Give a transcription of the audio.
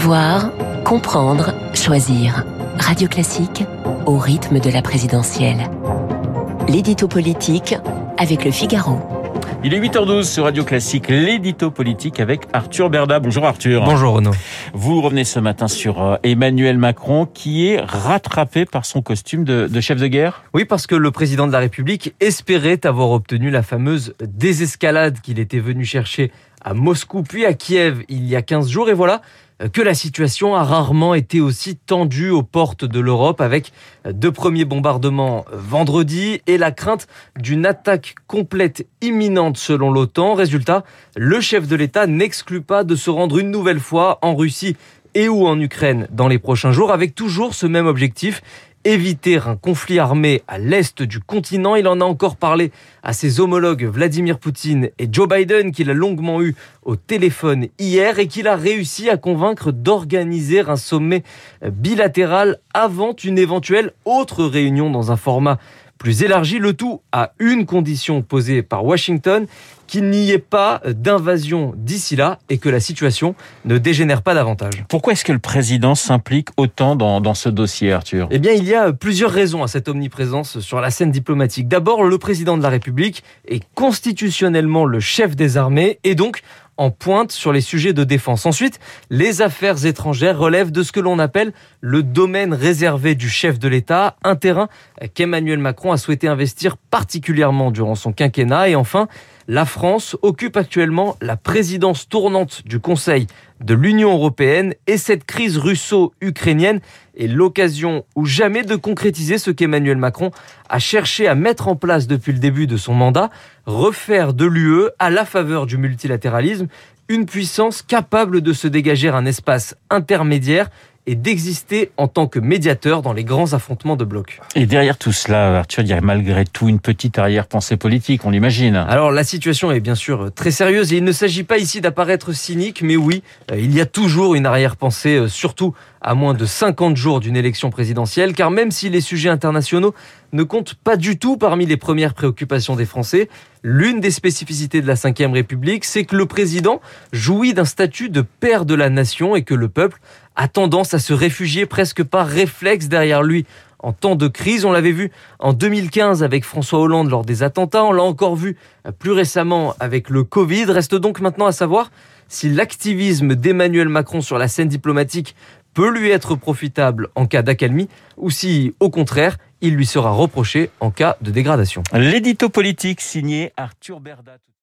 Savoir, comprendre, choisir. Radio Classique au rythme de la présidentielle. L'édito politique avec le Figaro. Il est 8h12 sur Radio Classique, l'édito politique avec Arthur Berda. Bonjour Arthur. Bonjour Renaud. Vous revenez ce matin sur euh, Emmanuel Macron qui est rattrapé par son costume de, de, chef de guerre? Oui, parce que le président de la République espérait avoir obtenu la fameuse désescalade qu'il était venu chercher à Moscou puis à Kiev il y a 15 jours. Et voilà que la situation a rarement été aussi tendue aux portes de l'Europe avec deux premiers bombardements vendredi et la crainte d'une attaque complète imminente selon l'OTAN. Résultat, le chef de l'État n'exclut pas de se rendre une nouvelle fois en Russie et ou en Ukraine dans les prochains jours avec toujours ce même objectif éviter un conflit armé à l'est du continent. Il en a encore parlé à ses homologues Vladimir Poutine et Joe Biden, qu'il a longuement eu au téléphone hier et qu'il a réussi à convaincre d'organiser un sommet bilatéral avant une éventuelle autre réunion dans un format plus élargi, le tout à une condition posée par Washington, qu'il n'y ait pas d'invasion d'ici là et que la situation ne dégénère pas davantage. Pourquoi est-ce que le président s'implique autant dans, dans, ce dossier, Arthur? Eh bien, il y a plusieurs raisons à cette omniprésence sur la scène diplomatique. D'abord, le président de la République est constitutionnellement le chef des armées et donc en pointe sur les sujets de défense. Ensuite, les affaires étrangères relèvent de ce que l'on appelle le domaine réservé du chef de l'État, un terrain qu'Emmanuel Macron a souhaité investir particulièrement durant son quinquennat. Et enfin, la France occupe actuellement la présidence tournante du Conseil de l'Union européenne et cette crise russo-ukrainienne est l'occasion ou jamais de concrétiser ce qu'Emmanuel Macron a cherché à mettre en place depuis le début de son mandat, refaire de l'UE à la faveur du multilatéralisme une puissance capable de se dégager un espace intermédiaire et d'exister en tant que médiateur dans les grands affrontements de blocs. Et derrière tout cela, Arthur, il y a malgré tout une petite arrière-pensée politique, on l'imagine. Alors la situation est bien sûr très sérieuse et il ne s'agit pas ici d'apparaître cynique, mais oui, il y a toujours une arrière-pensée, surtout à moins de 50 jours d'une élection présidentielle, car même si les sujets internationaux ne comptent pas du tout parmi les premières préoccupations des Français, l'une des spécificités de la Ve République, c'est que le président jouit d'un statut de père de la nation et que le peuple a tendance à se réfugier presque par réflexe derrière lui en temps de crise. On l'avait vu en 2015 avec François Hollande lors des attentats. On l'a encore vu plus récemment avec le Covid. Reste donc maintenant à savoir si l'activisme d'Emmanuel Macron sur la scène diplomatique peut lui être profitable en cas d'accalmie ou si, au contraire, il lui sera reproché en cas de dégradation. L'édito politique signé Arthur Berda.